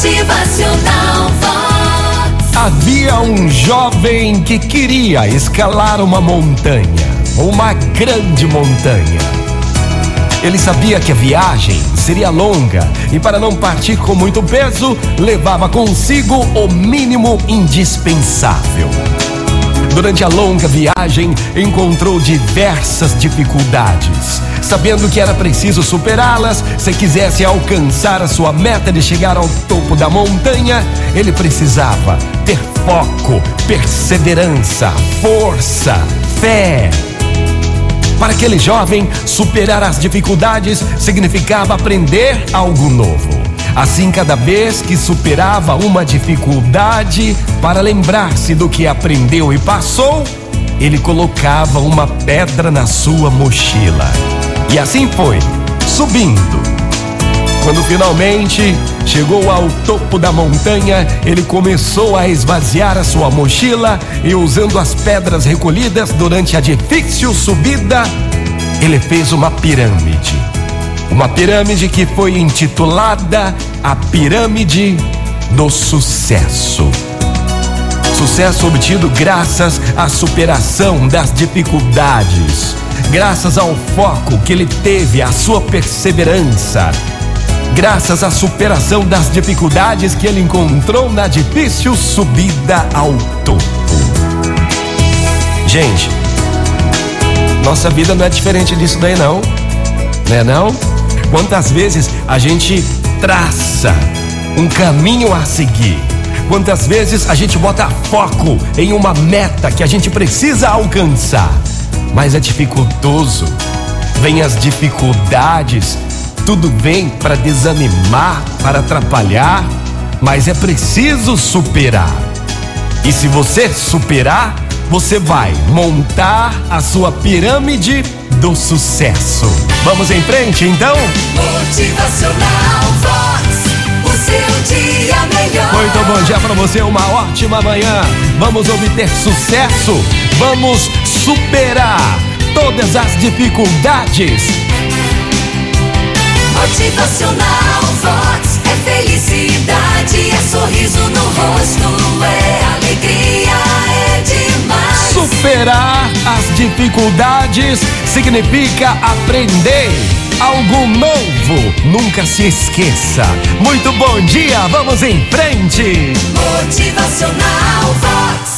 Motivacional Vox. Havia um jovem que queria escalar uma montanha, uma grande montanha. Ele sabia que a viagem seria longa e, para não partir com muito peso, levava consigo o mínimo indispensável. Durante a longa viagem, encontrou diversas dificuldades. Sabendo que era preciso superá-las, se quisesse alcançar a sua meta de chegar ao topo da montanha, ele precisava ter foco, perseverança, força, fé. Para aquele jovem, superar as dificuldades significava aprender algo novo. Assim, cada vez que superava uma dificuldade, para lembrar-se do que aprendeu e passou, ele colocava uma pedra na sua mochila. E assim foi, subindo. Quando finalmente chegou ao topo da montanha, ele começou a esvaziar a sua mochila e, usando as pedras recolhidas durante a difícil subida, ele fez uma pirâmide. Uma pirâmide que foi intitulada a Pirâmide do Sucesso. Sucesso obtido graças à superação das dificuldades, graças ao foco que ele teve, à sua perseverança, graças à superação das dificuldades que ele encontrou na difícil subida ao topo. Gente, nossa vida não é diferente disso daí não, né não? Quantas vezes a gente traça um caminho a seguir? Quantas vezes a gente bota foco em uma meta que a gente precisa alcançar, mas é dificultoso. Vem as dificuldades, tudo vem para desanimar, para atrapalhar, mas é preciso superar. E se você superar, você vai montar a sua pirâmide do sucesso. Vamos em frente então? Motivacional Vox. O seu dia melhor. Muito bom dia para você, uma ótima manhã. Vamos obter sucesso, vamos superar todas as dificuldades. Motivacional Vox. Dificuldades significa aprender algo novo. Nunca se esqueça. Muito bom dia, vamos em frente. Motivacional Vox.